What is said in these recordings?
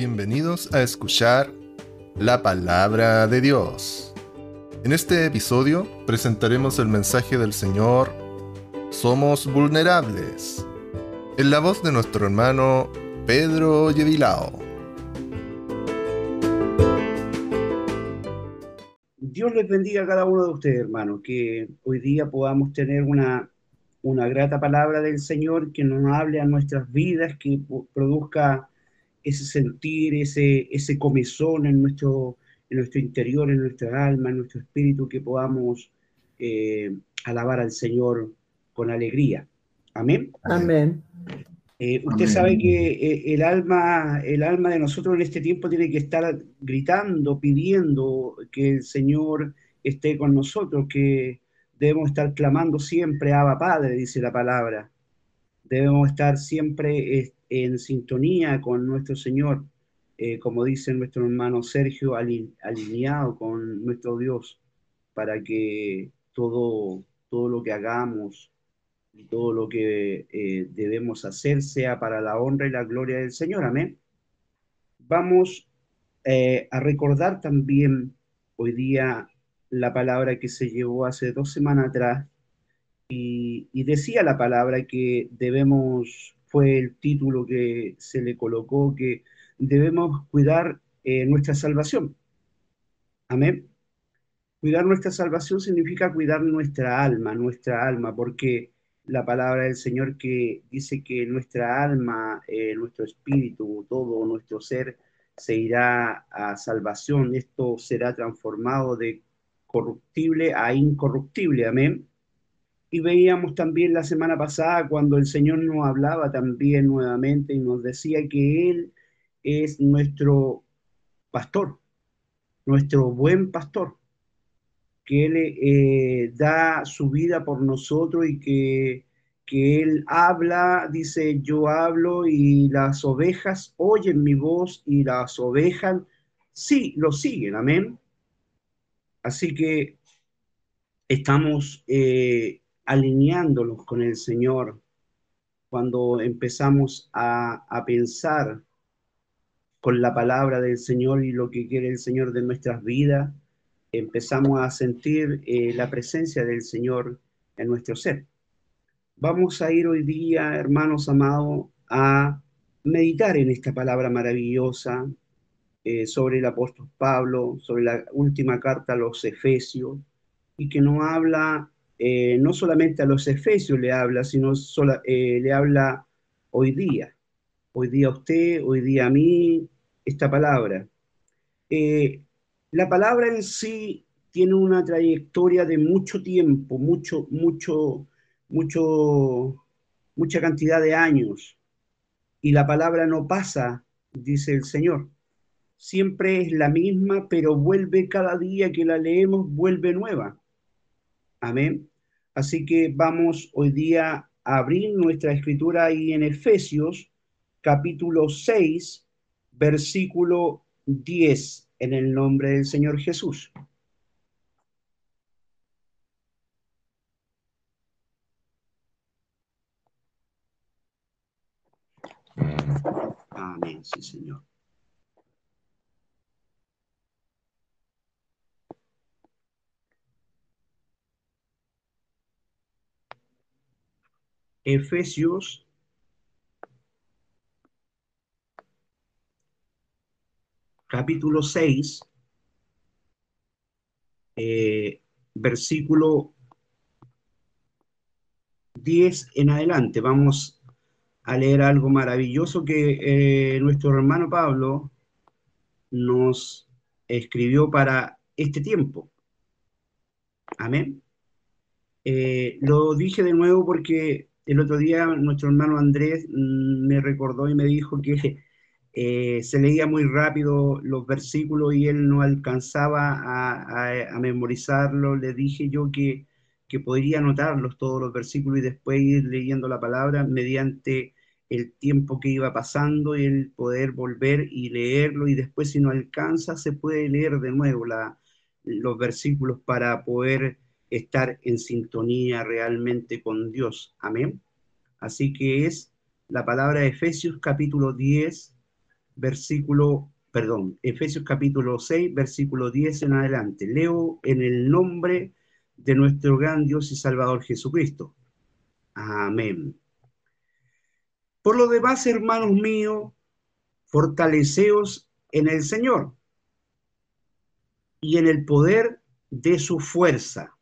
Bienvenidos a escuchar la palabra de Dios. En este episodio presentaremos el mensaje del Señor Somos vulnerables, en la voz de nuestro hermano Pedro Yevilao. Dios les bendiga a cada uno de ustedes, hermanos, que hoy día podamos tener una, una grata palabra del Señor que nos hable a nuestras vidas, que produzca ese sentir, ese, ese comezón en nuestro, en nuestro interior, en nuestra alma, en nuestro espíritu, que podamos eh, alabar al Señor con alegría. Amén. Amén. Eh, usted sabe que eh, el, alma, el alma de nosotros en este tiempo tiene que estar gritando, pidiendo que el Señor esté con nosotros, que debemos estar clamando siempre, Abba Padre, dice la palabra. Debemos estar siempre en sintonía con nuestro Señor, eh, como dice nuestro hermano Sergio, alineado con nuestro Dios, para que todo, todo lo que hagamos y todo lo que eh, debemos hacer sea para la honra y la gloria del Señor. Amén. Vamos eh, a recordar también hoy día la palabra que se llevó hace dos semanas atrás y, y decía la palabra que debemos fue el título que se le colocó, que debemos cuidar eh, nuestra salvación. Amén. Cuidar nuestra salvación significa cuidar nuestra alma, nuestra alma, porque la palabra del Señor que dice que nuestra alma, eh, nuestro espíritu, todo nuestro ser se irá a salvación. Esto será transformado de corruptible a incorruptible. Amén. Y veíamos también la semana pasada cuando el Señor nos hablaba también nuevamente y nos decía que Él es nuestro pastor, nuestro buen pastor, que Él eh, da su vida por nosotros y que, que Él habla, dice, yo hablo y las ovejas oyen mi voz y las ovejas sí, lo siguen, amén. Así que estamos eh, alineándolos con el Señor, cuando empezamos a, pensar con la palabra del Señor y lo que quiere el Señor de nuestras vidas, empezamos a sentir eh, la presencia del Señor en nuestro ser. Vamos a ir hoy día, hermanos amados, a meditar en esta palabra maravillosa eh, sobre el apóstol Pablo, sobre la última carta a los Efesios, y que nos habla eh, no solamente a los efesios le habla, sino eh, le habla hoy día. Hoy día a usted, hoy día a mí, esta palabra. Eh, la palabra en sí tiene una trayectoria de mucho tiempo, mucho, mucho, mucho, mucha cantidad de años. Y la palabra no pasa, dice el Señor. Siempre es la misma, pero vuelve cada día que la leemos, vuelve nueva. Amén. Así que vamos hoy día a abrir nuestra escritura ahí en Efesios, capítulo 6, versículo 10, en el nombre del Señor Jesús. Amén, sí, Señor. Efesios capítulo 6, eh, versículo 10 en adelante. Vamos a leer algo maravilloso que eh, nuestro hermano Pablo nos escribió para este tiempo. Amén. Eh, lo dije de nuevo porque el otro día nuestro hermano Andrés mm, me recordó y me dijo que eh, se leía muy rápido los versículos y él no alcanzaba a, memorizarlo. Le dije yo que, que podría anotarlos todos los versículos y después ir leyendo la palabra mediante el tiempo que iba pasando y el poder volver y leerlo y después si no alcanza se puede leer de nuevo la, los versículos para poder estar en sintonía realmente con Dios. Amén. Así que es la palabra de Efesios capítulo 10, versículo, perdón, Efesios capítulo 6, versículo 10 en adelante. Leo en el nombre de nuestro gran Dios y Salvador Jesucristo. Amén. Por lo demás, hermanos míos, fortaleceos en el Señor y en el poder de su fuerza.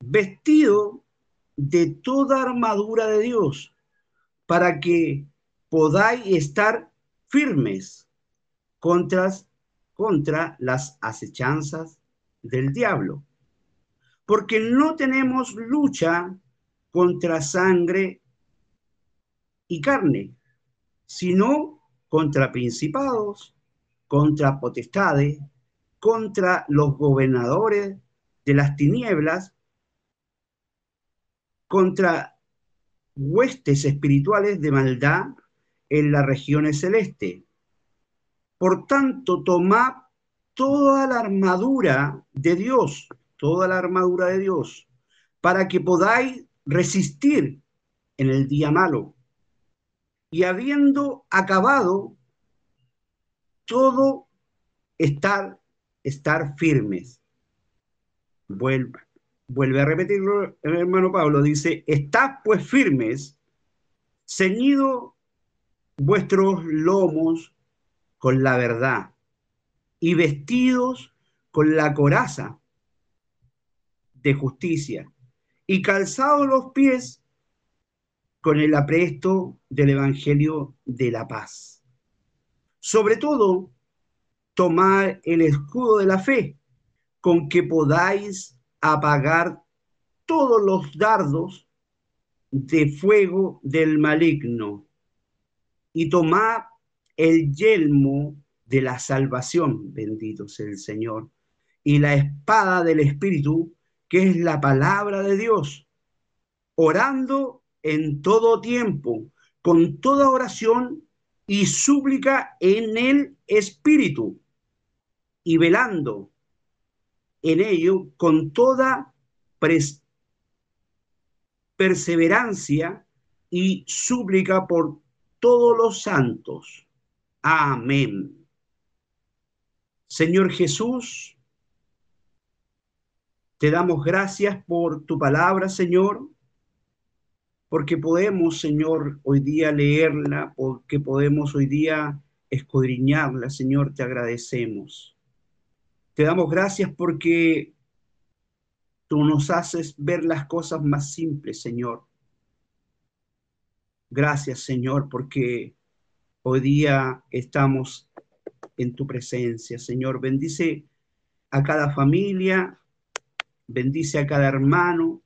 Vestido de toda armadura de Dios, para que podáis estar firmes contra, contra las acechanzas del diablo. Porque no tenemos lucha contra sangre y carne, sino contra principados, contra potestades, contra los gobernadores de las tinieblas, contra huestes espirituales de maldad en las regiones celestes. Por tanto, tomad toda la armadura de Dios, toda la armadura de Dios, para que podáis resistir en el día malo. Y habiendo acabado todo, estar, estar firmes. Vuelve, vuelve a repetirlo el hermano Pablo, dice, estad pues firmes, ceñido vuestros lomos con la verdad y vestidos con la coraza de justicia y calzados los pies con el apresto del Evangelio de la paz. Sobre todo, tomar el escudo de la fe, con que podáis apagar todos los dardos de fuego del maligno, y tomar el yelmo de la salvación, bendito sea el Señor, y la espada del Espíritu, que es la palabra de Dios, orando en todo tiempo, con toda oración y súplica en el Espíritu, y velando en ello con toda perseverancia y súplica por todos los santos. Amén. Señor Jesús, te damos gracias por tu palabra, Señor, porque podemos, Señor, hoy día leerla, porque podemos hoy día escudriñarla, Señor, te agradecemos. Te damos gracias porque tú nos haces ver las cosas más simples, Señor. Gracias, Señor, porque hoy día estamos en tu presencia, Señor. Bendice a cada familia, bendice a cada hermano,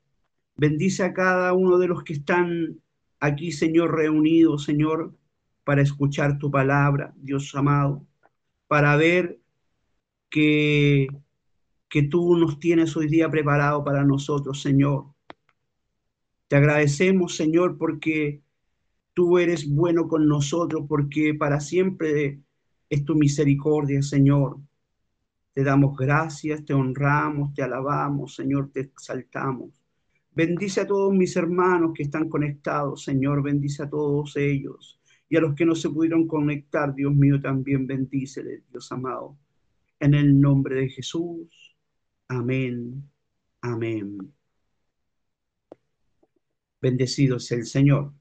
bendice a cada uno de los que están aquí, Señor, reunidos, Señor, para escuchar tu palabra, Dios amado, para ver que, que tú nos tienes hoy día preparado para nosotros, Señor. Te agradecemos, Señor, porque tú eres bueno con nosotros, porque para siempre es tu misericordia, Señor. Te damos gracias, te honramos, te alabamos, Señor, te exaltamos. Bendice a todos mis hermanos que están conectados, Señor, bendice a todos ellos. Y a los que no se pudieron conectar, Dios mío, también bendícele, Dios amado. En el nombre de Jesús. Amén. Amén. Bendecido sea el Señor.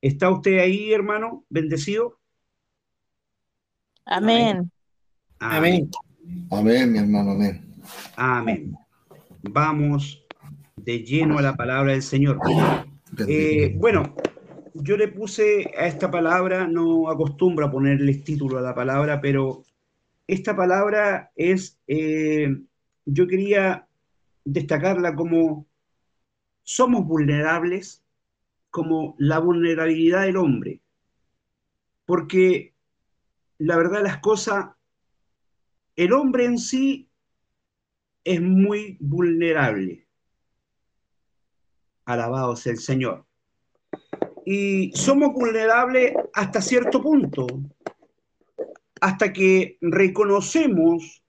¿Está usted ahí, hermano? Bendecido. Amén. Amén. Amén, mi hermano, amén. Amén. Vamos de lleno a la palabra del Señor. Eh, bueno, yo le puse a esta palabra, no acostumbro a ponerle título a la palabra, pero esta palabra es, eh, yo quería destacarla como somos vulnerables, como la vulnerabilidad del hombre, porque la verdad las cosas el hombre en sí es muy vulnerable. Alabado sea el Señor. Y somos vulnerables hasta cierto punto, hasta que reconocemos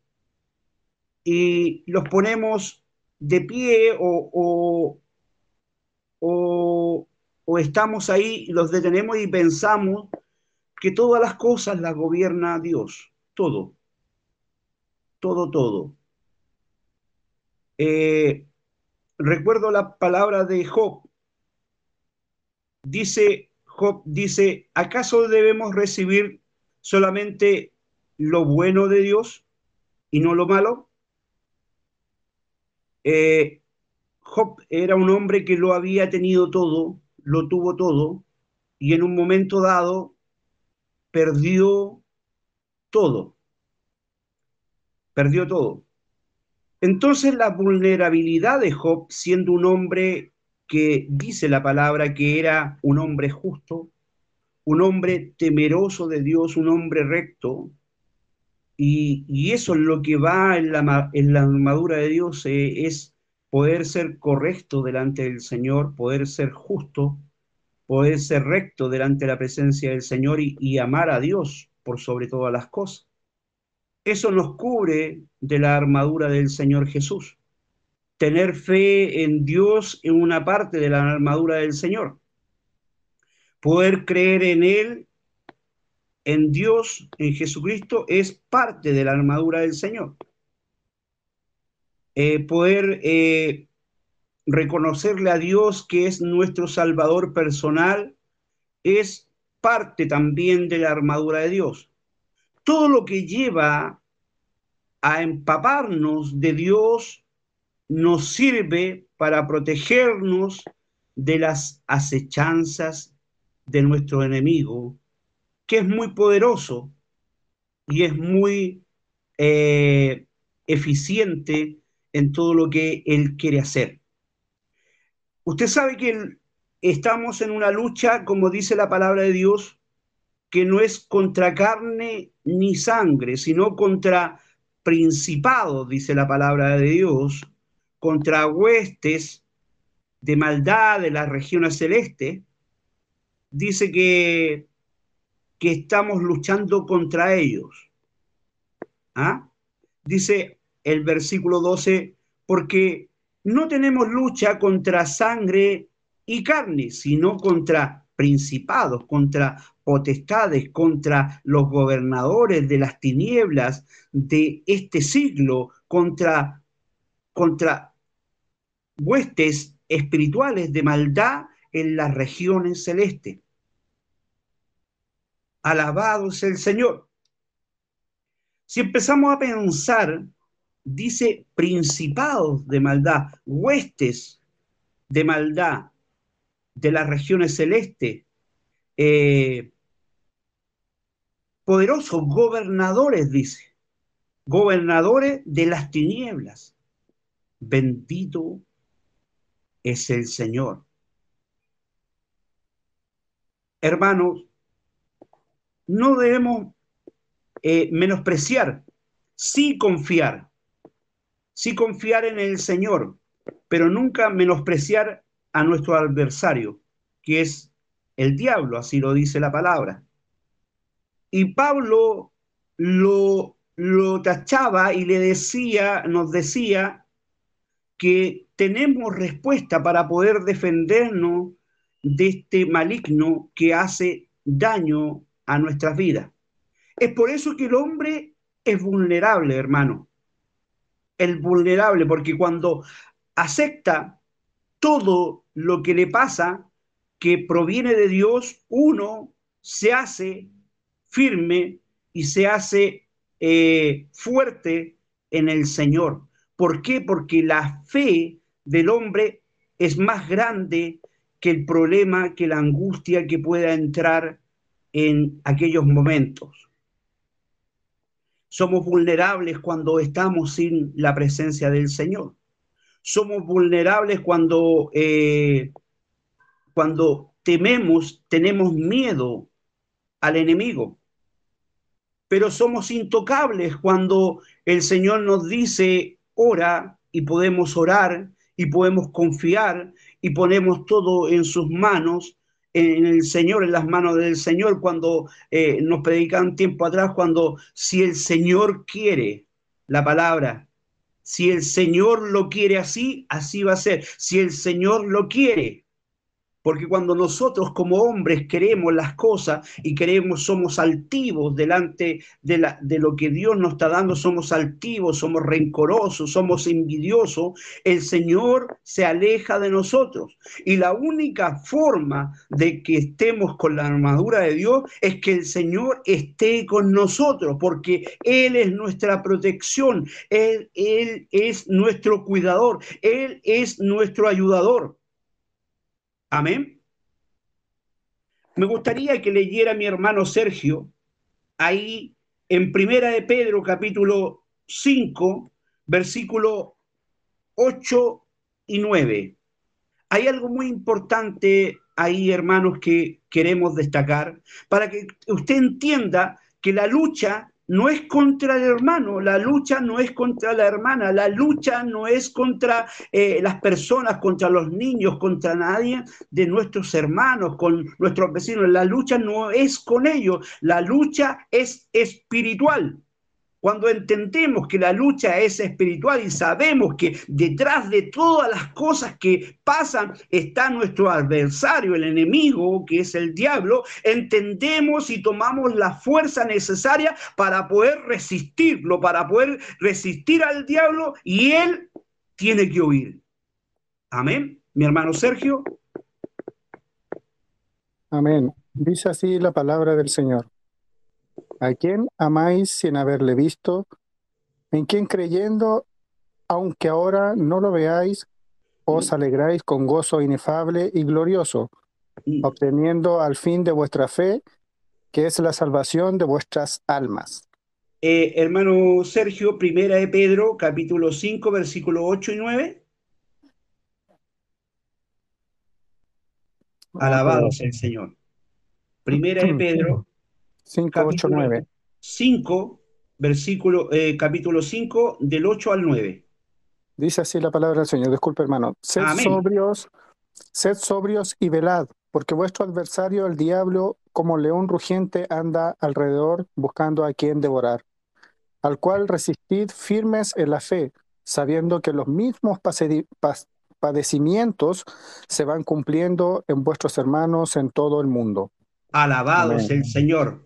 y los ponemos de pie o, o, estamos ahí, los detenemos y pensamos que todas las cosas las gobierna Dios, todo, todo, todo. Eh, recuerdo la palabra de Job. Dice, Job dice, ¿acaso debemos recibir solamente lo bueno de Dios y no lo malo? Eh, Job era un hombre que lo había tenido todo, lo tuvo todo, y en un momento dado perdió todo. Perdió todo. Entonces la vulnerabilidad de Job, siendo un hombre que dice la palabra que era un hombre justo, un hombre temeroso de Dios, un hombre recto, y, eso es lo que va en la, en la armadura de Dios, eh, es poder ser correcto delante del Señor, poder ser justo, poder ser recto delante de la presencia del Señor y amar a Dios por sobre todas las cosas. Eso nos cubre de la armadura del Señor Jesús. Tener fe en Dios en una parte de la armadura del Señor. Poder creer en Él, en Dios, en Jesucristo, es parte de la armadura del Señor. Eh, poder eh, reconocerle a Dios que es nuestro Salvador personal, es parte también de la armadura de Dios todo lo que lleva a empaparnos de Dios nos sirve para protegernos de las acechanzas de nuestro enemigo, que es muy poderoso y es muy eh, eficiente en todo lo que él quiere hacer. Usted sabe que estamos en una lucha, como dice la palabra de Dios, que no es contra carne ni sangre, sino contra principados, dice la palabra de Dios, contra huestes de maldad de las regiones celestes, dice que, que estamos luchando contra ellos. ¿Ah? Dice el versículo 12, porque no tenemos lucha contra sangre y carne, sino contra principados, contra potestades, contra los gobernadores de las tinieblas de este siglo, contra, contra huestes espirituales de maldad en las regiones celestes. Alabado sea el Señor. Si empezamos a pensar, dice principados de maldad, huestes de maldad de las regiones celestes, eh, poderosos gobernadores, dice, gobernadores de las tinieblas. Bendito es el Señor. Hermanos, no debemos eh, menospreciar, sí confiar, sí confiar en el Señor, pero nunca menospreciar a nuestro adversario, que es el diablo, así lo dice la palabra. Y Pablo lo, lo tachaba y le decía, nos decía que tenemos respuesta para poder defendernos de este maligno que hace daño a nuestras vidas. Es por eso que el hombre es vulnerable, hermano. El vulnerable, porque cuando acepta todo lo que le pasa, que proviene de Dios, uno se hace firme y se hace eh, fuerte en el Señor. ¿Por qué? Porque la fe del hombre es más grande que el problema, que la angustia que pueda entrar en aquellos momentos. Somos vulnerables cuando estamos sin la presencia del Señor. Somos vulnerables cuando, eh, cuando tememos, tenemos miedo al enemigo pero somos intocables cuando el Señor nos dice, ora y podemos orar y podemos confiar y ponemos todo en sus manos, en el Señor, en las manos del Señor, cuando eh, nos predican tiempo atrás, cuando si el Señor quiere la palabra, si el Señor lo quiere así, así va a ser. Si el Señor lo quiere, Porque cuando nosotros como hombres queremos las cosas y queremos, somos altivos delante de, la, de lo que Dios nos está dando, somos altivos, somos rencorosos, somos envidiosos, el Señor se aleja de nosotros. Y la única forma de que estemos con la armadura de Dios es que el Señor esté con nosotros, porque Él es nuestra protección, Él, Él es nuestro cuidador, Él es nuestro ayudador. Amén. Me gustaría que leyera mi hermano Sergio ahí en Primera de Pedro capítulo 5, versículo 8 y 9. Hay algo muy importante ahí, hermanos, que queremos destacar para que usted entienda que la lucha no es contra el hermano, la lucha no es contra la hermana, la lucha no es contra eh, las personas, contra los niños, contra nadie de nuestros hermanos, con nuestros vecinos. La lucha no es con ellos, la lucha es espiritual. Cuando entendemos que la lucha es espiritual y sabemos que detrás de todas las cosas que pasan está nuestro adversario, el enemigo, que es el diablo, entendemos y tomamos la fuerza necesaria para poder resistirlo, para poder resistir al diablo y él tiene que huir. Amén. Mi hermano Sergio. Amén. Dice así la palabra del Señor. ¿A quién amáis sin haberle visto? ¿En quién creyendo, aunque ahora no lo veáis, os mm. alegráis con gozo inefable y glorioso, mm. obteniendo al fin de vuestra fe, que es la salvación de vuestras almas? Eh, hermano Sergio, primera de Pedro, capítulo 5, versículo 8 y 9. Alabado sea el Señor. Primera de Pedro, 5, 8, 9. 5, versículo, eh, capítulo 5, del 8 al 9. Dice así la palabra del Señor. Disculpe, hermano. Sed sobrios, sed sobrios y velad, porque vuestro adversario, el diablo, como león rugiente, anda alrededor buscando a quien devorar, al cual resistid firmes en la fe, sabiendo que los mismos padecimientos se van cumpliendo en vuestros hermanos en todo el mundo. Alabado es el Señor.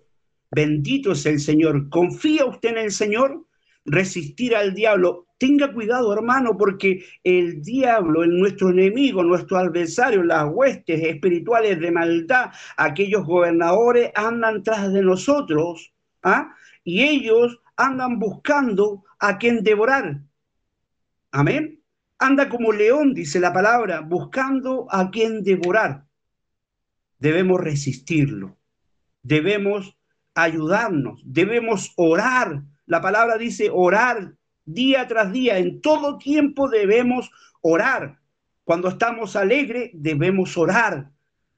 Bendito es el Señor. ¿Confía usted en el Señor? Resistir al diablo. Tenga cuidado, hermano, porque el diablo, nuestro enemigo, nuestro adversario, las huestes espirituales de maldad, aquellos gobernadores andan tras de nosotros, ¿ah? Y ellos andan buscando a quien devorar. Amén. Anda como león, dice la palabra, buscando a quien devorar. Debemos resistirlo. Debemos ayudarnos, debemos orar. La palabra dice orar día tras día, en todo tiempo debemos orar. Cuando estamos alegres, debemos orar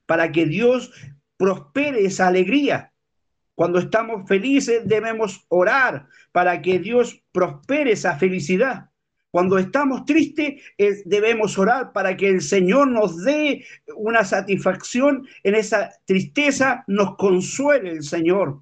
para que Dios prospere esa alegría. Cuando estamos felices, debemos orar para que Dios prospere esa felicidad. Cuando estamos tristes, debemos orar para que el Señor nos dé una satisfacción en esa tristeza, nos consuele el Señor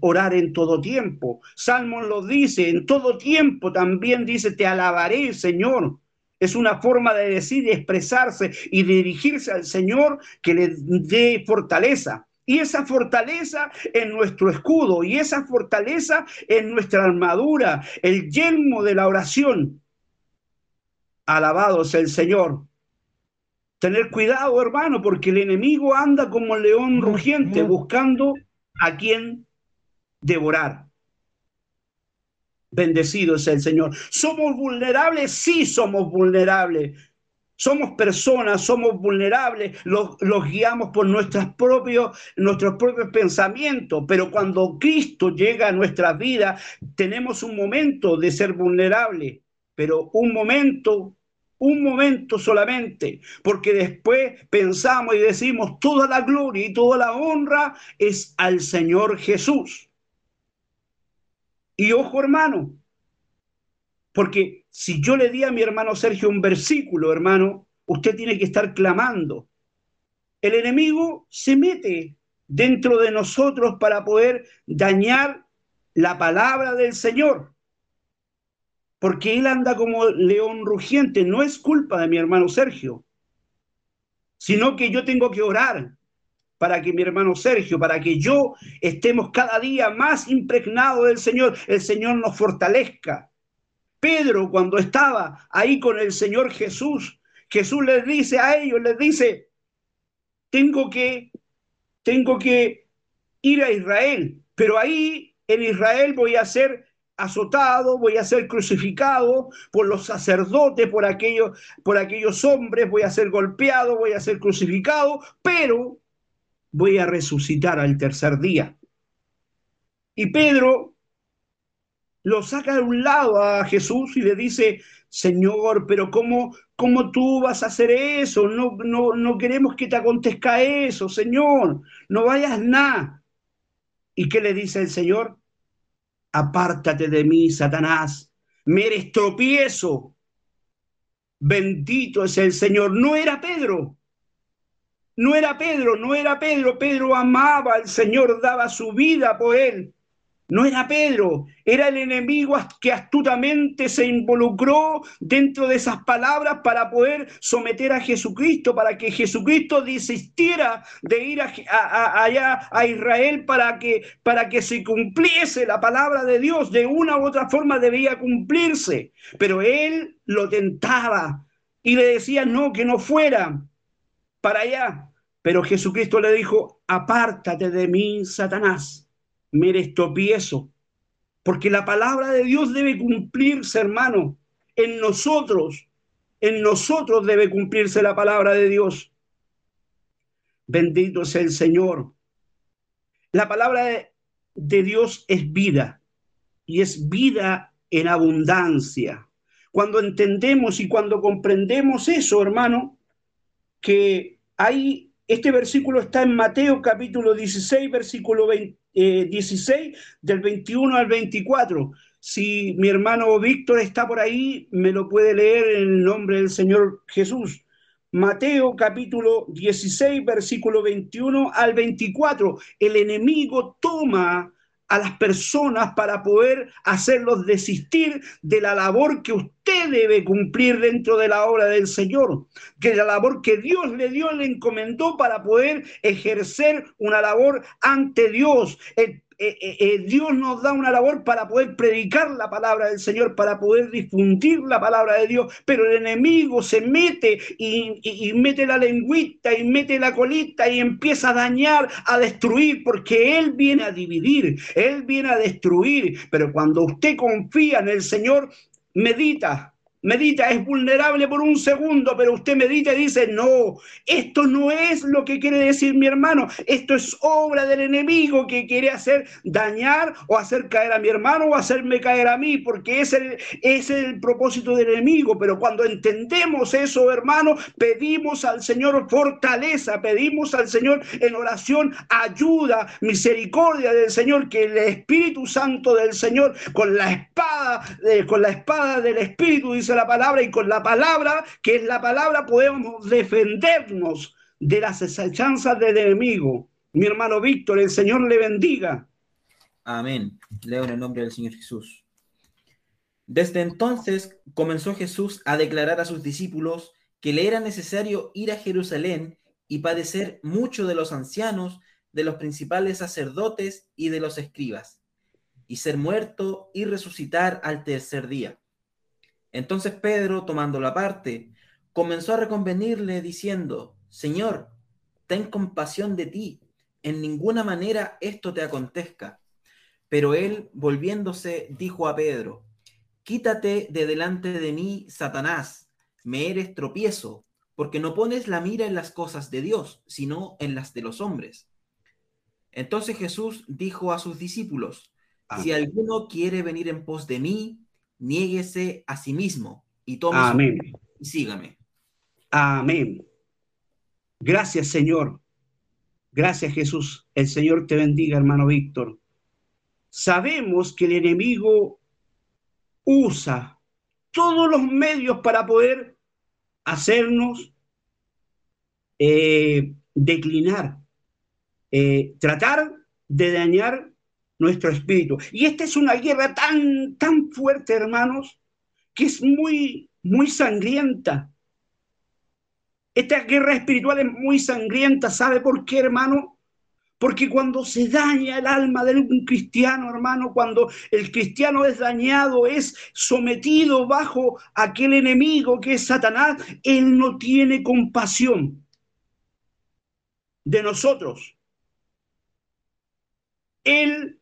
orar en todo tiempo. Salmos lo dice, en todo tiempo también dice, te alabaré, Señor. Es una forma de decir y expresarse y dirigirse al Señor que le dé fortaleza. Y esa fortaleza en nuestro escudo y esa fortaleza en nuestra armadura, el yelmo de la oración. Alabado sea el Señor. Tener cuidado, hermano, porque el enemigo anda como león rugiente buscando a quien devorar. Bendecido sea el Señor. ¿Somos vulnerables? Sí, somos vulnerables. Somos personas, somos vulnerables, los, guiamos por nuestros propios, nuestros propios pensamientos, pero cuando Cristo llega a nuestra vida, tenemos un momento de ser vulnerable, pero un momento, un momento solamente, porque después pensamos y decimos, toda la gloria y toda la honra es al Señor Jesús. Y ojo, hermano, porque si yo le di a mi hermano Sergio un versículo, hermano, usted tiene que estar clamando. El enemigo se mete dentro de nosotros para poder dañar la palabra del Señor. Porque él anda como león rugiente. No es culpa de mi hermano Sergio. sino que yo tengo que orar para que mi hermano Sergio, para que yo estemos cada día más impregnados del Señor, el Señor nos fortalezca. Pedro, cuando estaba ahí con el Señor Jesús, Jesús les dice a ellos, les dice, tengo que, tengo que ir a Israel, pero ahí en Israel voy a ser azotado, voy a ser crucificado por los sacerdotes, por aquellos, por aquellos hombres, voy a ser golpeado, voy a ser crucificado, pero voy a resucitar al tercer día. Y Pedro lo saca de un lado a Jesús y le dice, Señor, pero ¿cómo, cómo tú vas a hacer eso? No, no, no queremos que te acontezca eso, Señor, no vayas nada. ¿Y qué le dice el Señor? Apártate de mí, Satanás, me eres tropiezo. Bendito es el Señor. No era Pedro, no era Pedro, no era Pedro. Pedro amaba al Señor, daba su vida por él. No era Pedro, era el enemigo que astutamente se involucró dentro de esas palabras para poder someter a Jesucristo, para que Jesucristo desistiera de ir allá a Israel para que, para que se cumpliese la palabra de Dios. De una u otra forma debía cumplirse, pero él lo tentaba y le decía no, que no fuera para allá. Pero Jesucristo le dijo, apártate de mí, Satanás me tropiezo, porque la palabra de Dios debe cumplirse, hermano, en nosotros, en nosotros debe cumplirse la palabra de Dios. Bendito es el Señor. La palabra de Dios es vida y es vida en abundancia. Cuando entendemos y cuando comprendemos eso, hermano, que hay este versículo está en Mateo capítulo 16, versículo 16, eh, del 21 al 24. Si mi hermano Víctor está por ahí, me lo puede leer en el nombre del Señor Jesús. Mateo capítulo 16, versículo 21 al 24. El enemigo toma a las personas para poder hacerlos desistir de la labor que usted debe cumplir dentro de la obra del Señor, que la labor que Dios le dio, le encomendó para poder ejercer una labor ante Dios. Eh, eh, Dios nos da una labor para poder predicar la palabra del Señor, para poder difundir la palabra de Dios, pero el enemigo se mete y, mete la lengüita y mete la colita y empieza a dañar, a destruir, porque Él viene a dividir, Él viene a destruir, pero cuando usted confía en el Señor, medita, medita, es vulnerable por un segundo, pero usted medita y dice, no, esto no es lo que quiere decir mi hermano, esto es obra del enemigo que quiere hacer dañar o hacer caer a mi hermano o hacerme caer a mí, porque es el, es el propósito del enemigo, pero cuando entendemos eso, hermano, pedimos al Señor fortaleza, pedimos al Señor en oración ayuda, misericordia del Señor, que el Espíritu Santo del Señor con la espada, eh, con la espada del Espíritu, dice la palabra y con la palabra, que es la palabra, podemos defendernos de las acechanzas del enemigo. Mi hermano Víctor, el Señor le bendiga. Amén. Leo en el nombre del Señor Jesús. Desde entonces comenzó Jesús a declarar a sus discípulos que le era necesario ir a Jerusalén y padecer mucho de los ancianos, de los principales sacerdotes y de los escribas, y ser muerto y resucitar al tercer día. Entonces Pedro, tomando la parte, comenzó a reconvenirle diciendo, Señor, ten compasión de ti, en ninguna manera esto te acontezca. Pero él, volviéndose, dijo a Pedro, Quítate de delante de mí, Satanás, me eres tropiezo, porque no pones la mira en las cosas de Dios, sino en las de los hombres. Entonces Jesús dijo a sus discípulos, Si alguno quiere venir en pos de mí, niéguese a sí mismo y tome Amén. y sígame. Amén. Gracias, Señor. Gracias, Jesús. El Señor te bendiga, hermano Víctor. Sabemos que el enemigo usa todos los medios para poder hacernos eh, declinar, eh, tratar de dañar nuestro espíritu. Y esta es una guerra tan, tan fuerte, hermanos, que es muy, muy sangrienta. Esta guerra espiritual es muy sangrienta. ¿Sabe por qué, hermano? Porque cuando se daña el alma de un cristiano, hermano, cuando el cristiano es dañado, es sometido bajo aquel enemigo que es Satanás, él no tiene compasión de nosotros. Él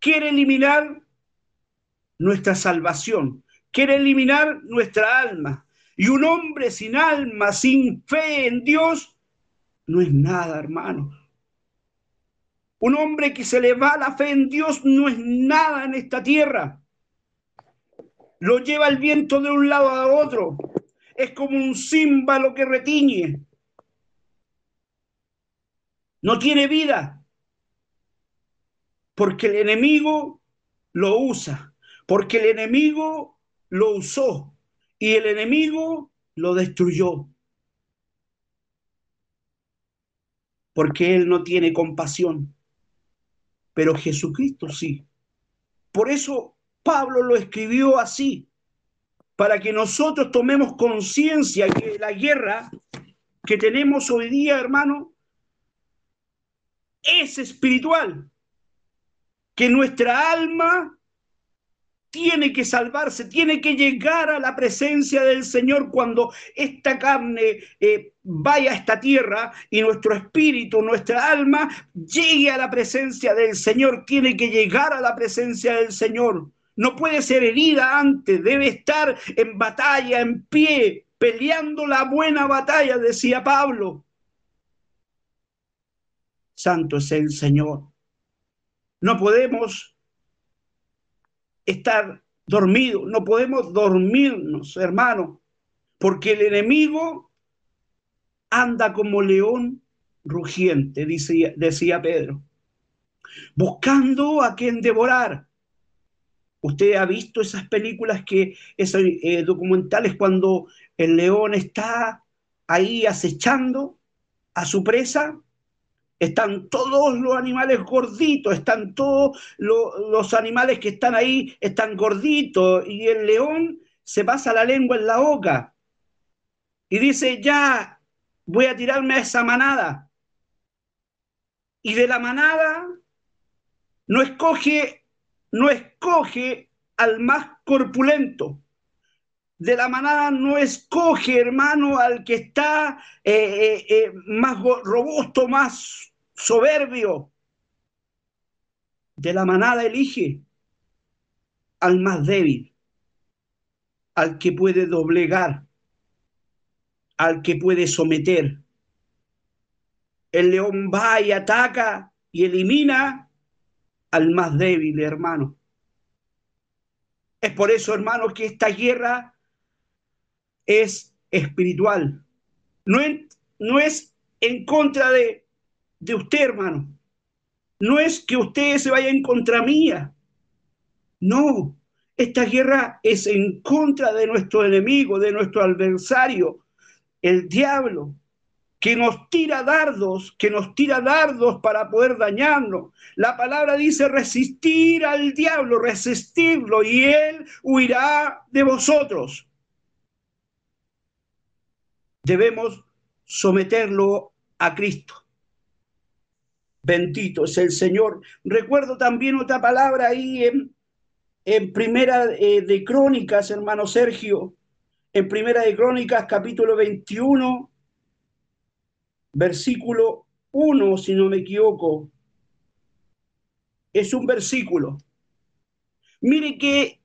quiere eliminar nuestra salvación, quiere eliminar nuestra alma. Y un hombre sin alma, sin fe en Dios, no es nada, hermano. Un hombre que se le va la fe en Dios no es nada en esta tierra. Lo lleva el viento de un lado a otro. Es como un címbalo que retiñe. No tiene vida. Porque el enemigo lo usa. Porque el enemigo lo usó. Y el enemigo lo destruyó. Porque él no tiene compasión pero Jesucristo sí. Por eso Pablo lo escribió así, para que nosotros tomemos conciencia que la guerra que tenemos hoy día, hermano, es espiritual, que nuestra alma tiene que salvarse, tiene que llegar a la presencia del Señor cuando esta carne eh, vaya a esta tierra y nuestro espíritu, nuestra alma llegue a la presencia del Señor, tiene que llegar a la presencia del Señor. No puede ser herida antes, debe estar en batalla, en pie, peleando la buena batalla, decía Pablo. Santo es el Señor. No podemos estar dormido, no podemos dormirnos, hermano, porque el enemigo anda como león rugiente, decía, decía Pedro, buscando a quien devorar. Usted ha visto esas películas que, esos eh, documentales cuando el león está ahí acechando a su presa están todos los animales gorditos, están todos los animales que están ahí, están gorditos, y el león se pasa la lengua en la boca y dice, ya voy a tirarme a esa manada. Y de la manada no escoge, no escoge al más corpulento. De la manada no escoge, hermano, al que está eh, eh, eh, más robusto, más soberbio de la manada elige al más débil, al que puede doblegar, al que puede someter. El león va y ataca y elimina al más débil, hermano. Es por eso, hermano, que esta guerra es espiritual. No, no es en contra de de usted, hermano. No es que usted se vaya en contra mía. No, esta guerra es en contra de nuestro enemigo, de nuestro adversario, el diablo, que nos tira dardos, que nos tira dardos para poder dañarnos. La palabra dice resistir al diablo, resistirlo, y él huirá de vosotros. Debemos someterlo a Cristo. Bendito es el Señor. Recuerdo también otra palabra ahí en, en Primera eh, de Crónicas, hermano Sergio, en Primera de Crónicas, capítulo 21, versículo 1, si no me equivoco. Es un versículo. Mire que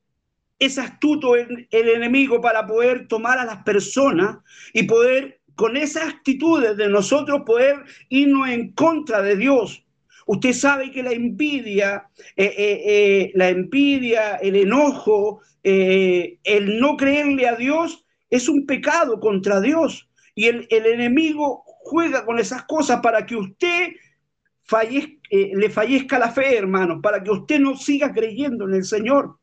es astuto el, el enemigo para poder tomar a las personas y poder con esas actitudes de nosotros poder irnos en contra de Dios. Usted sabe que la envidia, eh, eh, eh, la envidia, el enojo, el no creerle a Dios es un pecado contra Dios. Y el, el enemigo juega con esas cosas para que usted le fallezca la fe, hermano, para que usted no siga creyendo en el Señor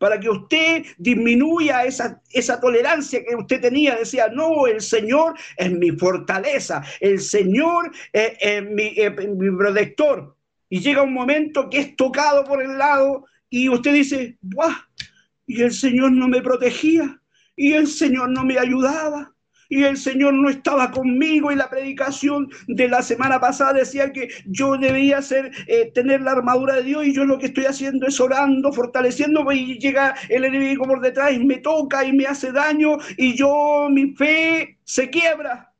para que usted disminuya esa, esa tolerancia que usted tenía. Decía, no, el Señor es mi fortaleza, el Señor es, mi, mi, protector. Y llega un momento que es tocado por el lado y usted dice, ¡buah! Y el Señor no me protegía, y el Señor no me ayudaba, y el Señor no estaba conmigo y la predicación de la semana pasada decía que yo debía ser, eh, tener la armadura de Dios y yo lo que estoy haciendo es orando, fortaleciendo y llega el enemigo por detrás y me toca y me hace daño y yo, mi fe se quiebra.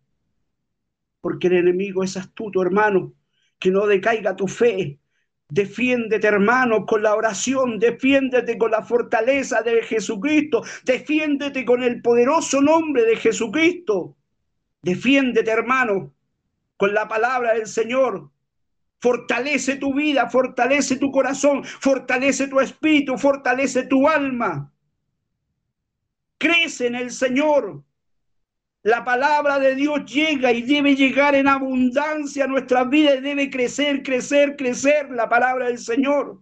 Porque el enemigo es astuto, hermano, que no decaiga tu fe, Defiéndete, hermano, con la oración, defiéndete con la fortaleza de Jesucristo, defiéndete con el poderoso nombre de Jesucristo. Defiéndete, hermano, con la palabra del Señor. Fortalece tu vida, fortalece tu corazón, fortalece tu espíritu, fortalece tu alma. Crece en el Señor. La palabra de Dios llega y debe llegar en abundancia a nuestras vidas debe crecer, crecer, crecer la palabra del Señor.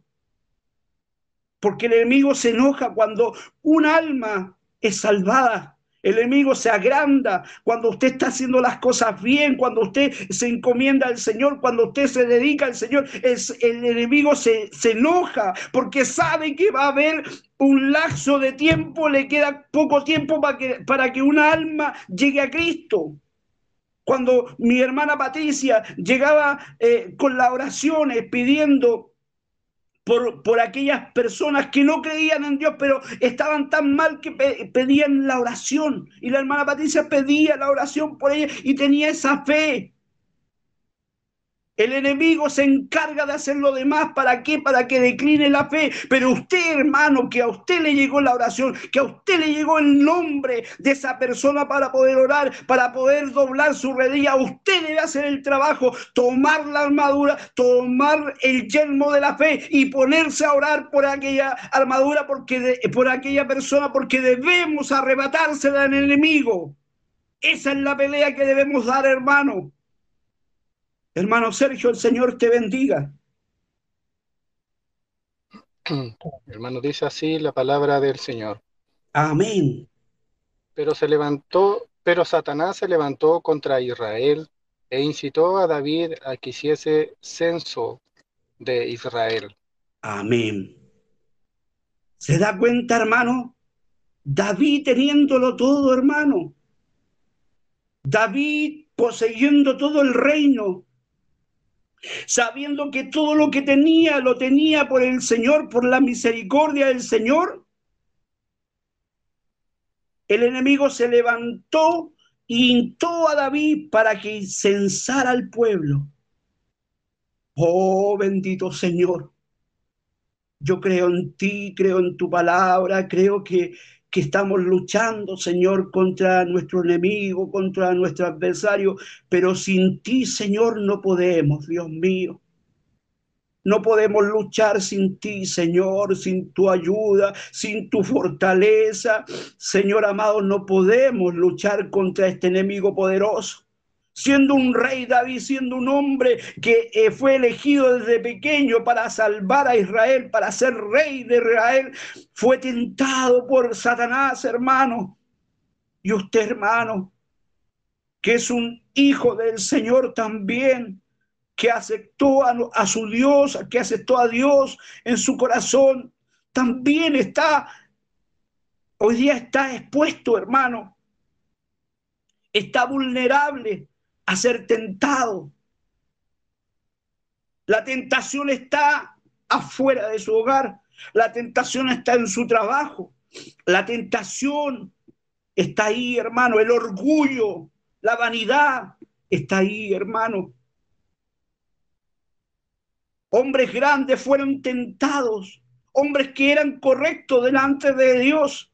Porque el enemigo se enoja cuando un alma es salvada. El enemigo se agranda cuando usted está haciendo las cosas bien, cuando usted se encomienda al Señor, cuando usted se dedica al Señor. El enemigo se, enoja porque sabe que va a haber un lapso de tiempo, le queda poco tiempo para que, para que una alma llegue a Cristo. Cuando mi hermana Patricia llegaba eh, con las oraciones pidiendo por, aquellas personas que no creían en Dios, pero estaban tan mal que pedían la oración. Y la hermana Patricia pedía la oración por ella y tenía esa fe. El enemigo se encarga de hacer lo demás. ¿Para qué? Para que decline la fe. Pero usted, hermano, que a usted le llegó la oración, que a usted le llegó el nombre de esa persona para poder orar, para poder doblar su rodilla, usted debe hacer el trabajo, tomar la armadura, tomar el yelmo de la fe y ponerse a orar por aquella armadura, porque por aquella persona, porque debemos arrebatársela al enemigo. Esa es la pelea que debemos dar, hermano. Hermano Sergio, el Señor te bendiga. Hermano, dice así la palabra del Señor. Amén. Pero se levantó, pero Satanás se levantó contra Israel e incitó a David a que hiciese censo de Israel. Amén. ¿Se da cuenta, hermano? David teniéndolo todo, hermano. David poseyendo todo el reino, sabiendo que todo lo que tenía lo tenía por el Señor, por la misericordia del Señor, el enemigo se levantó e intó a David para que censara al pueblo. Oh bendito Señor, yo creo en ti, creo en tu palabra, creo que que estamos luchando, Señor, contra nuestro enemigo, contra nuestro adversario, pero sin ti, Señor, no podemos, Dios mío. No podemos luchar sin ti, Señor, sin tu ayuda, sin tu fortaleza. Señor amado, no podemos luchar contra este enemigo poderoso siendo un rey David, siendo un hombre que eh, fue elegido desde pequeño para salvar a Israel, para ser rey de Israel, fue tentado por Satanás, hermano. Y usted, hermano, que es un hijo del Señor también, que aceptó a, a su Dios, que aceptó a Dios en su corazón, también está, hoy día está expuesto, hermano, está vulnerable a ser tentado. La tentación está afuera de su hogar, la tentación está en su trabajo, la tentación está ahí, hermano, el orgullo, la vanidad está ahí, hermano. Hombres grandes fueron tentados, hombres que eran correctos delante de Dios.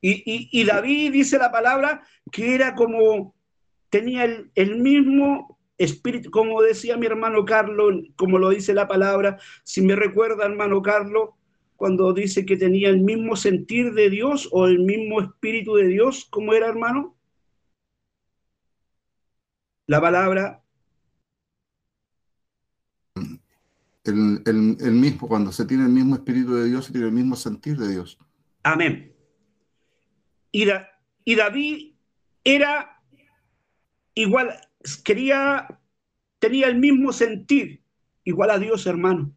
Y, y David dice la palabra que era como tenía el, mismo espíritu, como decía mi hermano Carlos, como lo dice la palabra, si me recuerda hermano Carlos, cuando dice que tenía el mismo sentir de Dios o el mismo espíritu de Dios, ¿cómo era hermano? La palabra. El, el, mismo, cuando se tiene el mismo espíritu de Dios, se tiene el mismo sentir de Dios. Amén. Y, y David era igual quería, tenía el mismo sentir, igual a Dios, hermano.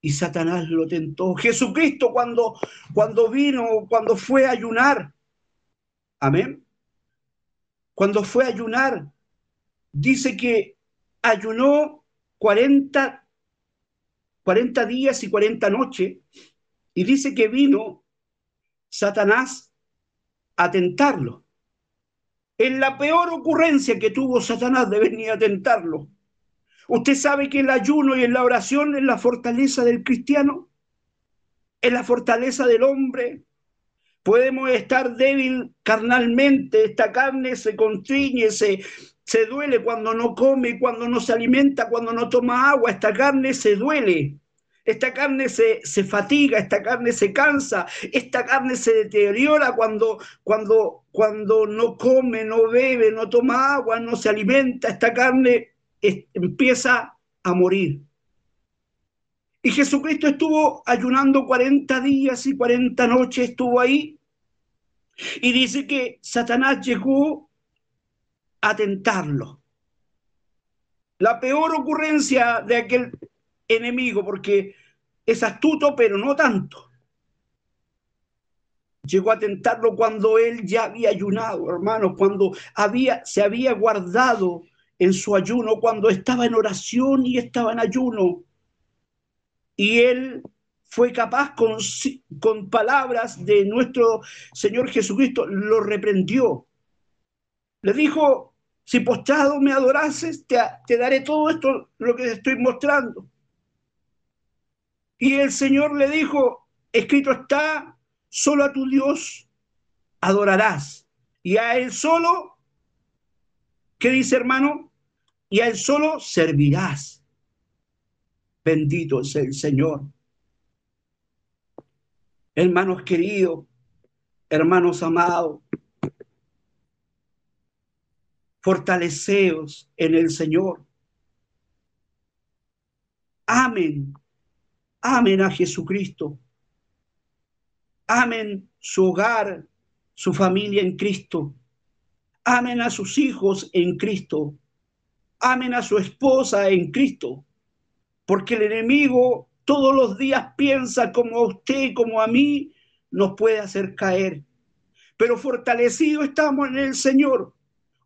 Y Satanás lo tentó. Jesucristo cuando, cuando vino, cuando fue a ayunar, Amén. Cuando fue a ayunar, dice que ayunó 40, 40 días y 40 noches y dice que vino Satanás a tentarlo. En la peor ocurrencia que tuvo Satanás de venir a tentarlo. Usted sabe que el ayuno y en la oración es la fortaleza del cristiano, es la fortaleza del hombre. Podemos estar débil carnalmente, esta carne se constriñe, se, se duele cuando no come, cuando no se alimenta, cuando no toma agua, esta carne se duele. Esta carne se, se, fatiga, esta carne se cansa, esta carne se deteriora cuando, cuando, cuando no come, no bebe, no toma agua, no se alimenta. Esta carne empieza a morir. Y Jesucristo estuvo ayunando 40 días y 40 noches, estuvo ahí. Y dice que Satanás llegó a tentarlo. La peor ocurrencia de aquel enemigo, porque es astuto, pero no tanto. Llegó a tentarlo cuando él ya había ayunado, hermanos, cuando había, se había guardado en su ayuno, cuando estaba en oración y estaba en ayuno. Y él fue capaz con, con palabras de nuestro Señor Jesucristo, lo reprendió. Le dijo, si postrado me adorases, te, te daré todo esto, lo que te estoy mostrando. Y el Señor le dijo, escrito está, solo a tu Dios adorarás. Y a Él solo, ¿qué dice hermano? Y a Él solo servirás. Bendito es el Señor. Hermanos queridos, hermanos amados, fortaleceos en el Señor. Amén amen a Jesucristo, amen su hogar, su familia en Cristo, amen a sus hijos en Cristo, amen a su esposa en Cristo, porque el enemigo todos los días piensa como a usted, como a mí, nos puede hacer caer. Pero fortalecido estamos en el Señor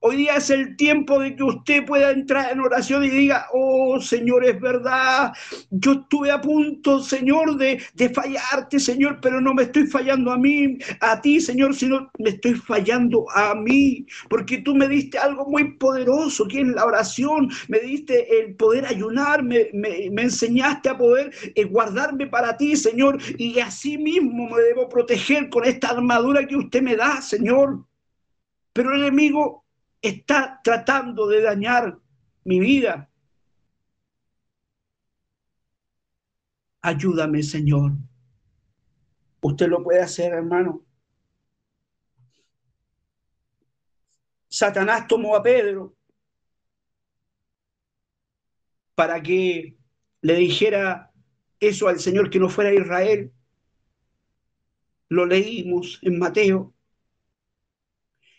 Hoy día es el tiempo de que usted pueda entrar en oración y diga, oh Señor, es verdad, yo estuve a punto, Señor, de, fallarte, Señor, pero no me estoy fallando a mí, a ti, Señor, sino me estoy fallando a mí, porque tú me diste algo muy poderoso, que es la oración, me diste el poder ayunar, me, enseñaste a poder eh, guardarme para ti, Señor, y así mismo me debo proteger con esta armadura que usted me da, Señor. Pero el enemigo está tratando de dañar mi vida. Ayúdame, Señor. Usted lo puede hacer, hermano. Satanás tomó a Pedro para que le dijera eso al Señor que no fuera Israel. Lo leímos en Mateo.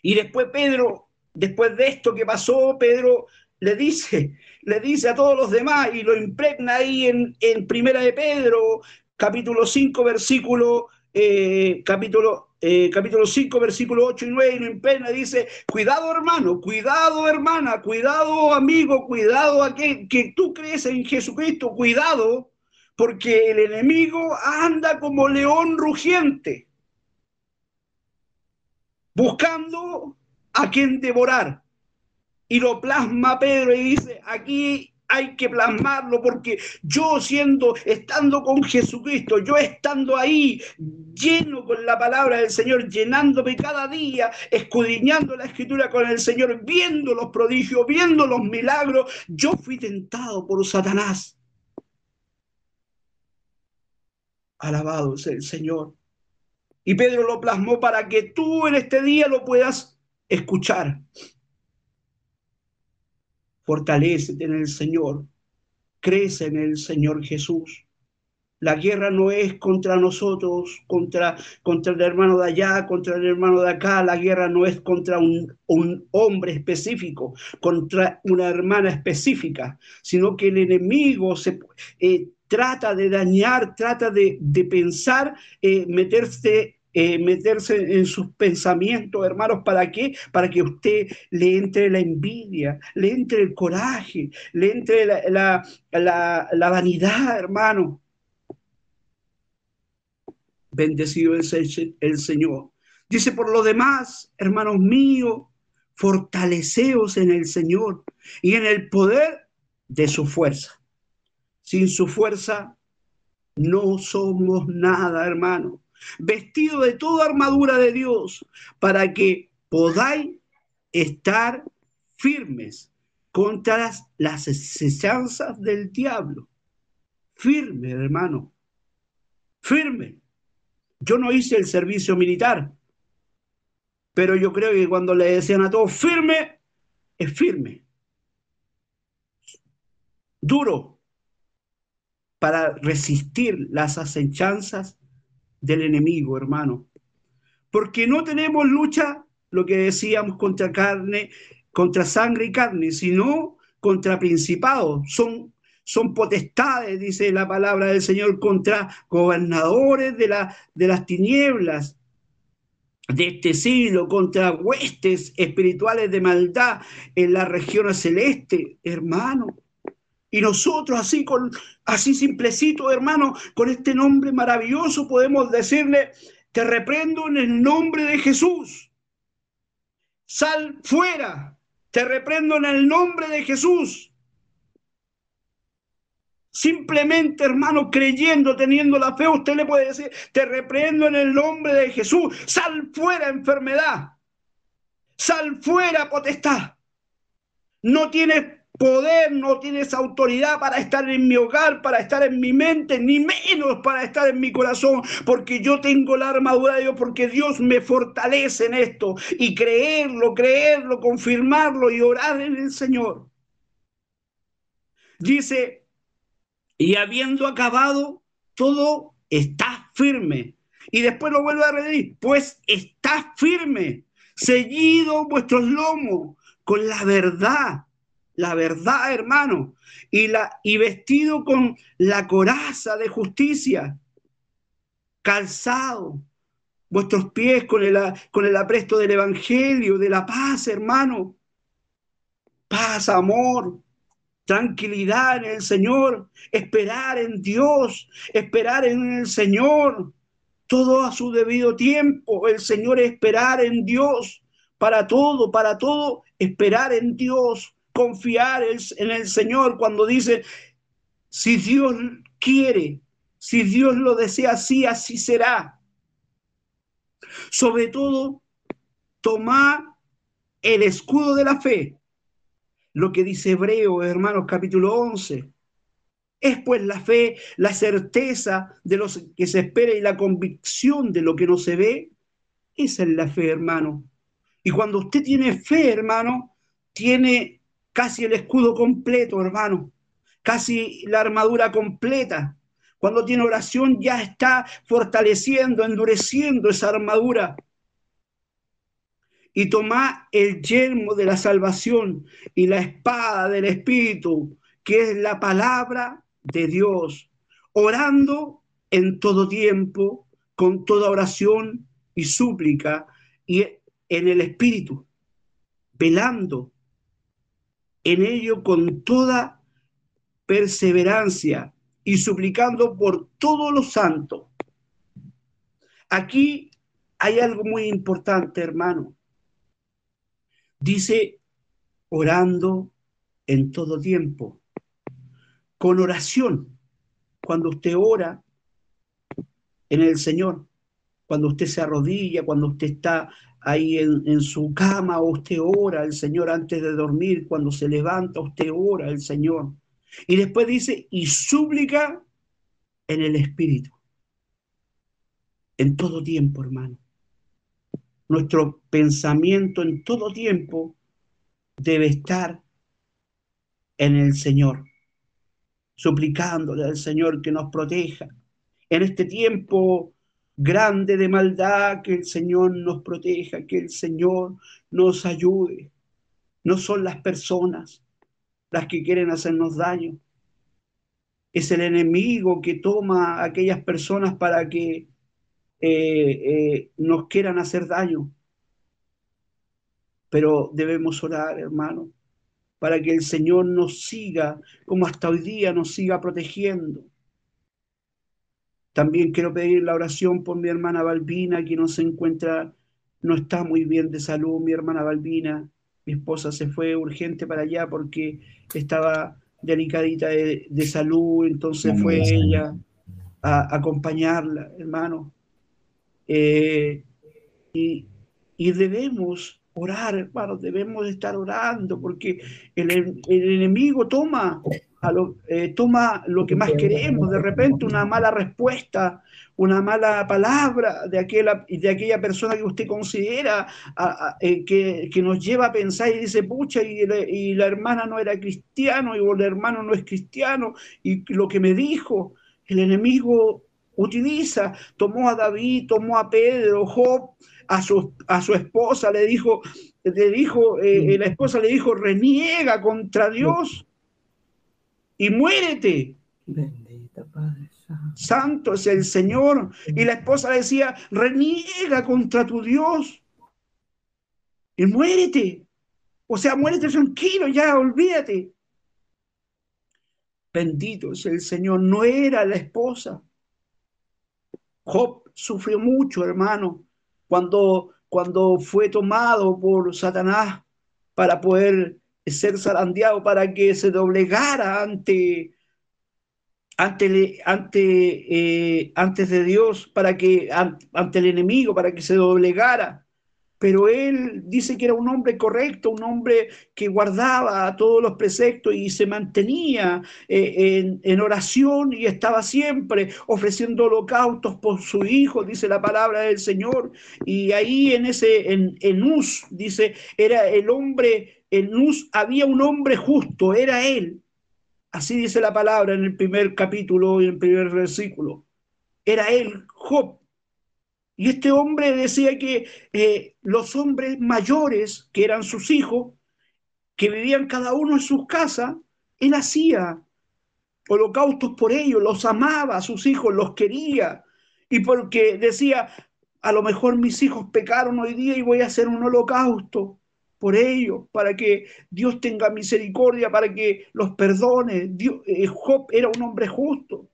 Y después Pedro después de esto que pasó, Pedro le dice, le dice a todos los demás y lo impregna ahí en, en Primera de Pedro, capítulo 5, versículo, eh, capítulo, eh, capítulo 5, versículo 8 y 9, y lo impregna y dice, cuidado hermano, cuidado hermana, cuidado amigo, cuidado a que, que tú crees en Jesucristo, cuidado, porque el enemigo anda como león rugiente, buscando a quien devorar. Y lo plasma Pedro y dice, aquí hay que plasmarlo porque yo siendo, estando con Jesucristo, yo estando ahí lleno con la palabra del Señor, llenándome cada día, escudriñando la escritura con el Señor, viendo los prodigios, viendo los milagros, yo fui tentado por Satanás. Alabado sea el Señor. Y Pedro lo plasmó para que tú en este día lo puedas escuchar. Fortalecete en el Señor, crece en el Señor Jesús. La guerra no es contra nosotros, contra, contra el hermano de allá, contra el hermano de acá. La guerra no es contra un, un hombre específico, contra una hermana específica, sino que el enemigo se, eh, trata de dañar, trata de, de pensar, eh, meterse eh, meterse en sus pensamientos, hermanos, ¿para qué? Para que usted le entre la envidia, le entre el coraje, le entre la, la vanidad, hermano. Bendecido es el Señor. Dice, por lo demás, hermanos míos, fortaleceos en el Señor y en el poder de su fuerza. Sin su fuerza no somos nada, hermano vestido de toda armadura de Dios, para que podáis estar firmes contra las acechanzas del diablo. Firme, hermano. Firme. Yo no hice el servicio militar, pero yo creo que cuando le decían a todos firme, es firme. Duro para resistir las acechanzas del enemigo, hermano. Porque no tenemos lucha, lo que decíamos, contra carne, contra sangre y carne, sino contra principados. Son, son potestades, dice la palabra del Señor, contra gobernadores de, la, de las tinieblas de este siglo, contra huestes espirituales de maldad en la región celeste, hermano. Y nosotros así con así simplecito, hermano, con este nombre maravilloso podemos decirle, te reprendo en el nombre de Jesús. Sal fuera, te reprendo en el nombre de Jesús. Simplemente, hermano, creyendo, teniendo la fe, usted le puede decir, te reprendo en el nombre de Jesús. Sal fuera enfermedad. Sal fuera potestad. No tienes poder, no tienes autoridad para estar en mi hogar, para estar en mi mente, ni menos para estar en mi corazón, porque yo tengo la armadura de Dios, porque Dios me fortalece en esto y creerlo, creerlo, confirmarlo y orar en el Señor. Dice, y habiendo acabado, todo está firme. Y después lo vuelve a repetir, pues está firme, seguido vuestros lomos con la verdad la verdad, hermano, y, la, y vestido con la coraza de justicia, calzado, vuestros pies con el, con el apresto del Evangelio, de la paz, hermano. Paz, amor, tranquilidad en el Señor, esperar en Dios, esperar en el Señor, todo a su debido tiempo. El Señor esperar en Dios, para todo, para todo, esperar en Dios confiar en el Señor cuando dice, si Dios quiere, si Dios lo desea así, así será. Sobre todo, tomar el escudo de la fe, lo que dice Hebreo, hermanos, capítulo 11. Es pues la fe, la certeza de lo que se espera y la convicción de lo que no se ve. Esa es la fe, hermano. Y cuando usted tiene fe, hermano, tiene casi el escudo completo, hermano, casi la armadura completa. Cuando tiene oración ya está fortaleciendo, endureciendo esa armadura. Y toma el yelmo de la salvación y la espada del Espíritu, que es la palabra de Dios, orando en todo tiempo, con toda oración y súplica, y en el Espíritu, velando en ello con toda perseverancia y suplicando por todos los santos. Aquí hay algo muy importante, hermano. Dice, orando en todo tiempo, con oración. Cuando usted ora en el Señor, cuando usted se arrodilla, cuando usted está ahí en, su cama, usted ora al Señor antes de dormir, cuando se levanta, usted ora al Señor. Y después dice, y súplica en el Espíritu. En todo tiempo, hermano. Nuestro pensamiento en todo tiempo debe estar en el Señor, suplicándole al Señor que nos proteja. En este tiempo grande de maldad, que el Señor nos proteja, que el Señor nos ayude. No son las personas las que quieren hacernos daño. Es el enemigo que toma a aquellas personas para que eh, eh, nos quieran hacer daño. Pero debemos orar, hermano, para que el Señor nos siga, como hasta hoy día nos siga protegiendo. También quiero pedir la oración por mi hermana Balbina, que no se encuentra, no está muy bien de salud, mi hermana Balbina. Mi esposa se fue urgente para allá porque estaba delicadita de, salud, entonces fue ella a, acompañarla, hermano. Eh, y, y, debemos orar, hermano, debemos estar orando porque el, el enemigo toma, a lo, eh, toma lo que más queremos, de repente una mala respuesta, una mala palabra de aquella, de aquella persona que usted considera eh, que, que, nos lleva a pensar y dice, pucha, y, y la hermana no era cristiano, y el hermano no es cristiano, y lo que me dijo, el enemigo utiliza, tomó a David, tomó a Pedro, Job, a su, a su esposa le dijo, le dijo eh, la esposa le dijo, reniega contra Dios y muérete. Bendita Padre Santo es el Señor. Y la esposa le decía, reniega contra tu Dios y muérete. O sea, muérete tranquilo, ya, olvídate. Bendito es el Señor, no era la esposa. Job sufrió mucho, hermano, cuando, cuando fue tomado por Satanás para poder ser zarandeado, para que se doblegara ante, ante, ante eh, antes de Dios, para que ante el enemigo, para que se doblegara pero él dice que era un hombre correcto, un hombre que guardaba todos los preceptos y se mantenía eh, en, oración y estaba siempre ofreciendo holocaustos por su hijo, dice la palabra del Señor. Y ahí en ese, en, en Uz, dice, era el hombre, en Uz había un hombre justo, era él. Así dice la palabra en el primer capítulo y en el primer versículo. Era él, Job, y este hombre decía que eh, los hombres mayores, que eran sus hijos, que vivían cada uno en sus casas, él hacía holocaustos por ellos, los amaba a sus hijos, los quería. Y porque decía, a lo mejor mis hijos pecaron hoy día y voy a hacer un holocausto por ellos, para que Dios tenga misericordia, para que los perdone. Dios, eh, Job era un hombre justo.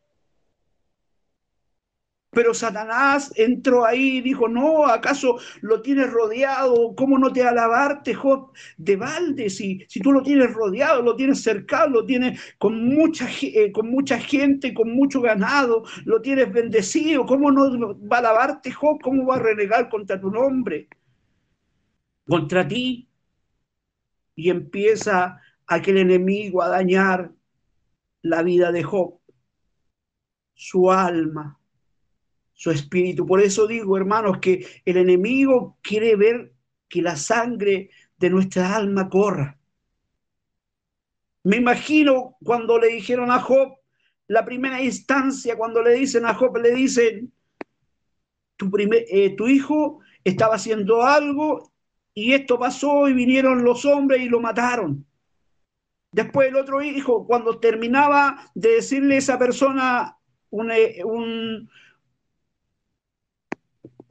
Pero Satanás entró ahí y dijo, no, ¿acaso lo tienes rodeado? ¿Cómo no te alabarte, Job, de balde? Si, si tú lo tienes rodeado, lo tienes cercado, lo tienes con mucha, eh, con mucha gente, con mucho ganado, lo tienes bendecido, ¿cómo no va a alabarte, Job? ¿Cómo va a renegar contra tu nombre? Contra ti. Y empieza aquel enemigo a dañar la vida de Job, su alma su espíritu. Por eso digo, hermanos, que el enemigo quiere ver que la sangre de nuestra alma corra. Me imagino cuando le dijeron a Job, la primera instancia, cuando le dicen a Job, le dicen, tu, eh, tu hijo estaba haciendo algo y esto pasó y vinieron los hombres y lo mataron. Después el otro hijo, cuando terminaba de decirle a esa persona un, eh,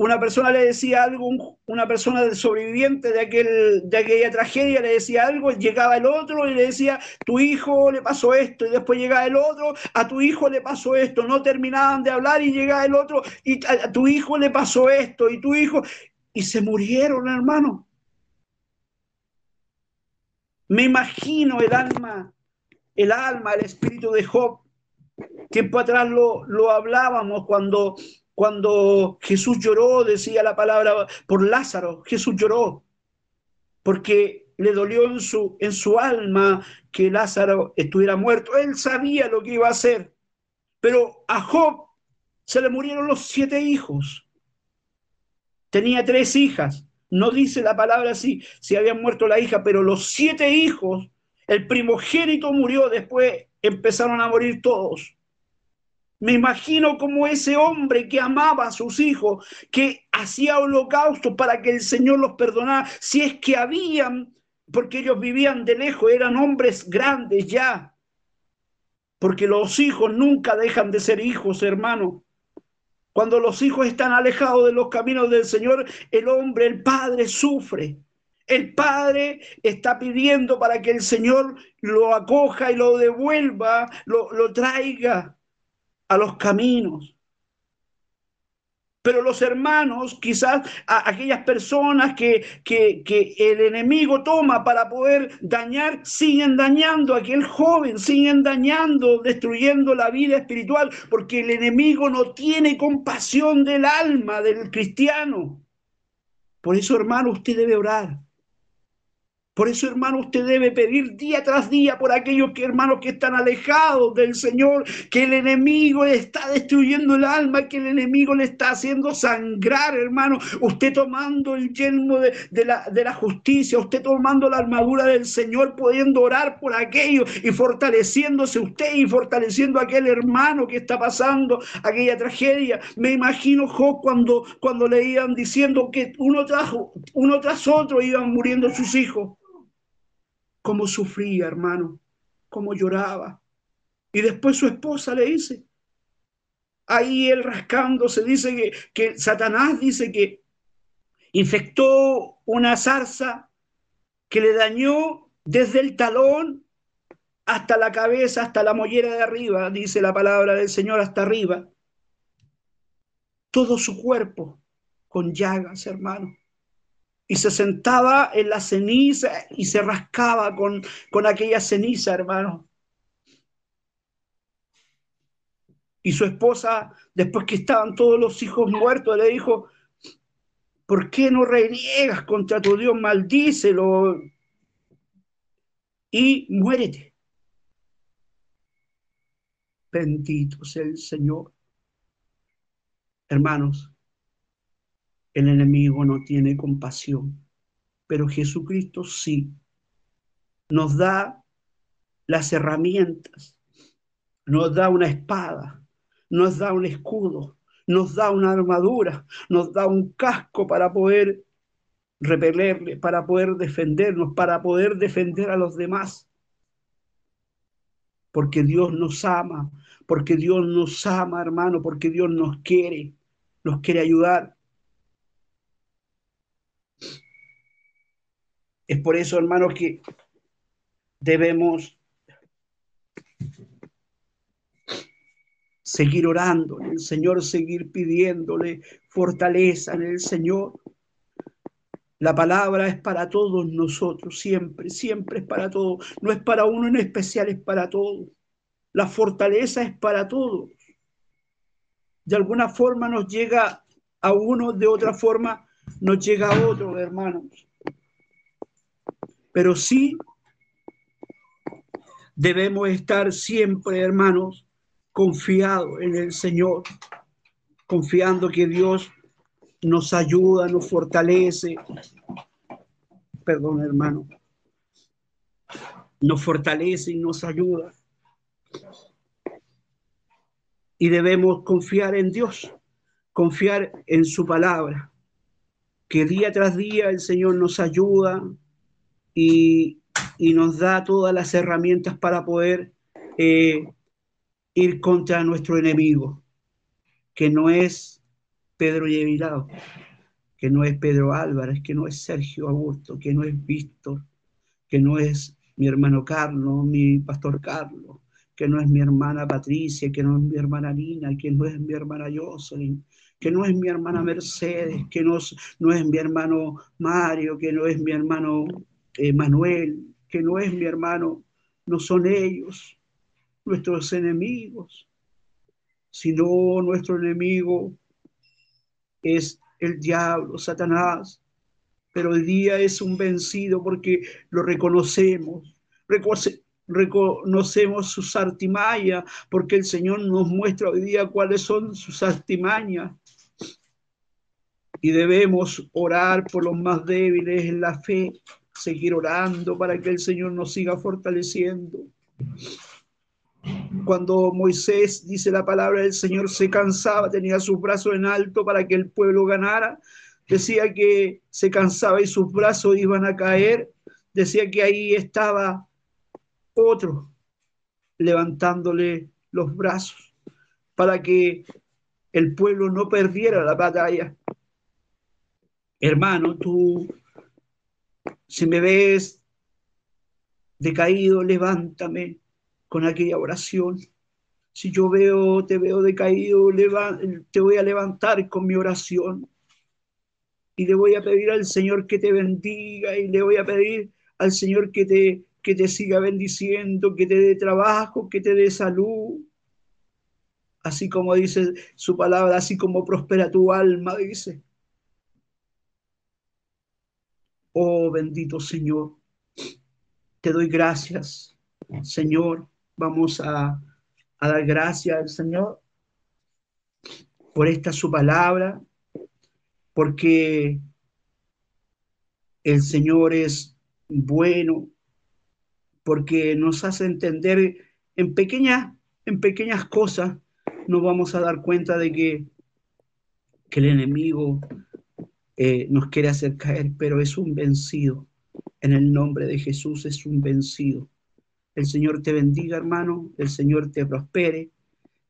una persona le decía algo, una persona sobreviviente de, aquel, de aquella tragedia le decía algo, llegaba el otro y le decía, tu hijo le pasó esto, y después llegaba el otro, a tu hijo le pasó esto, no terminaban de hablar y llegaba el otro, y a, tu hijo le pasó esto, y tu hijo, y se murieron, hermano. Me imagino el alma, el alma, el espíritu de Job. Tiempo atrás lo, lo hablábamos cuando cuando Jesús lloró, decía la palabra por Lázaro, Jesús lloró porque le dolió en su, en su alma que Lázaro estuviera muerto. Él sabía lo que iba a hacer, pero a Job se le murieron los siete hijos. Tenía tres hijas. No dice la palabra así, si habían muerto la hija, pero los siete hijos, el primogénito murió, después empezaron a morir todos. Me imagino como ese hombre que amaba a sus hijos, que hacía holocausto para que el Señor los perdonara, si es que habían, porque ellos vivían de lejos, eran hombres grandes ya, porque los hijos nunca dejan de ser hijos, hermano. Cuando los hijos están alejados de los caminos del Señor, el hombre, el padre, sufre. El padre está pidiendo para que el Señor lo acoja y lo devuelva, lo, lo traiga a los caminos. Pero los hermanos, quizás aquellas personas que, que, que, el enemigo toma para poder dañar, siguen dañando a aquel joven, siguen dañando, destruyendo la vida espiritual, porque el enemigo no tiene compasión del alma del cristiano. Por eso, hermano, usted debe orar. Por eso, hermano, usted debe pedir día tras día por aquellos que, hermanos que están alejados del Señor, que el enemigo le está destruyendo el alma, que el enemigo le está haciendo sangrar, hermano. Usted tomando el yelmo de, la, de la justicia, usted tomando la armadura del Señor, pudiendo orar por aquello y fortaleciéndose usted y fortaleciendo a aquel hermano que está pasando aquella tragedia. Me imagino Job cuando, cuando le iban diciendo que uno uno tras otro iban muriendo sus hijos cómo sufría, hermano, cómo lloraba. Y después su esposa le dice, ahí él rascándose, dice que, que Satanás dice que infectó una zarza que le dañó desde el talón hasta la cabeza, hasta la mollera de arriba, dice la palabra del Señor, hasta arriba. Todo su cuerpo con llagas, hermano y se sentaba en la ceniza y se rascaba con, con aquella ceniza, hermano. Y su esposa, después que estaban todos los hijos muertos, le dijo, ¿por qué no reniegas contra tu Dios? Maldícelo y muérete. Bendito sea el Señor. Hermanos, el enemigo no tiene compasión, pero Jesucristo sí nos da las herramientas, nos da una espada, nos da un escudo, nos da una armadura, nos da un casco para poder repelerle, para poder defendernos, para poder defender a los demás. Porque Dios nos ama, porque Dios nos ama, hermano, porque Dios nos quiere, nos quiere ayudar. Es por eso, hermanos, que debemos seguir orando en el Señor, seguir pidiéndole fortaleza en el Señor. La palabra es para todos nosotros, siempre, siempre es para todos. No es para uno en especial, es para todos. La fortaleza es para todos. De alguna forma nos llega a uno, de otra forma nos llega a otro, hermanos pero sí debemos estar siempre, hermanos, confiados en el Señor, confiando que Dios nos ayuda, nos fortalece. Perdón, hermano. Nos fortalece y nos ayuda. Y debemos confiar en Dios, confiar en su palabra, que día tras día el Señor nos ayuda, y, nos da todas las herramientas para poder eh, ir contra nuestro enemigo, que no es Pedro Yevilado, que no es Pedro Álvarez, que no es Sergio Augusto, que no es Víctor, que no es mi hermano Carlos, mi pastor Carlos, que no es mi hermana Patricia, que no es mi hermana Lina, que no es mi hermana Jocelyn, que no es mi hermana Mercedes, que no, no es mi hermano Mario, que no es mi hermano Manuel, que no es mi hermano, no son ellos nuestros enemigos, sino nuestro enemigo es el diablo, Satanás. Pero hoy día es un vencido porque lo reconocemos, reconocemos sus artimañas, porque el Señor nos muestra hoy día cuáles son sus artimañas. Y debemos orar por los más débiles en la fe, seguir orando para que el Señor nos siga fortaleciendo. Cuando Moisés, dice la palabra del Señor, se cansaba, tenía sus brazos en alto para que el pueblo ganara, decía que se cansaba y sus brazos iban a caer, decía que ahí estaba otro levantándole los brazos para que el pueblo no perdiera la batalla. Hermano, tú, si me ves decaído, levántame con aquella oración. Si yo veo, te veo decaído, te voy a levantar con mi oración. Y le voy a pedir al Señor que te bendiga y le voy a pedir al Señor que te, que te siga bendiciendo, que te dé trabajo, que te dé salud. Así como dice su palabra, así como prospera tu alma, dice. Oh bendito Señor, te doy gracias, Señor. Vamos a, a dar gracias al Señor por esta su palabra, porque el Señor es bueno, porque nos hace entender en pequeñas, en pequeñas cosas, nos vamos a dar cuenta de que, que el enemigo eh, nos quiere hacer caer, pero es un vencido. En el nombre de Jesús es un vencido. El Señor te bendiga, hermano, el Señor te prospere.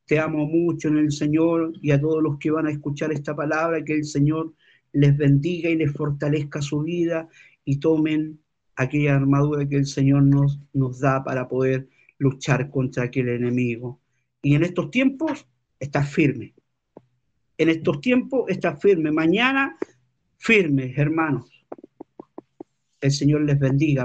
Te amo mucho en el Señor y a todos los que van a escuchar esta palabra, que el Señor les bendiga y les fortalezca su vida y tomen aquella armadura que el Señor nos, nos da para poder luchar contra aquel enemigo. Y en estos tiempos está firme. En estos tiempos está firme. Mañana firme, hermanos. El Señor les bendiga.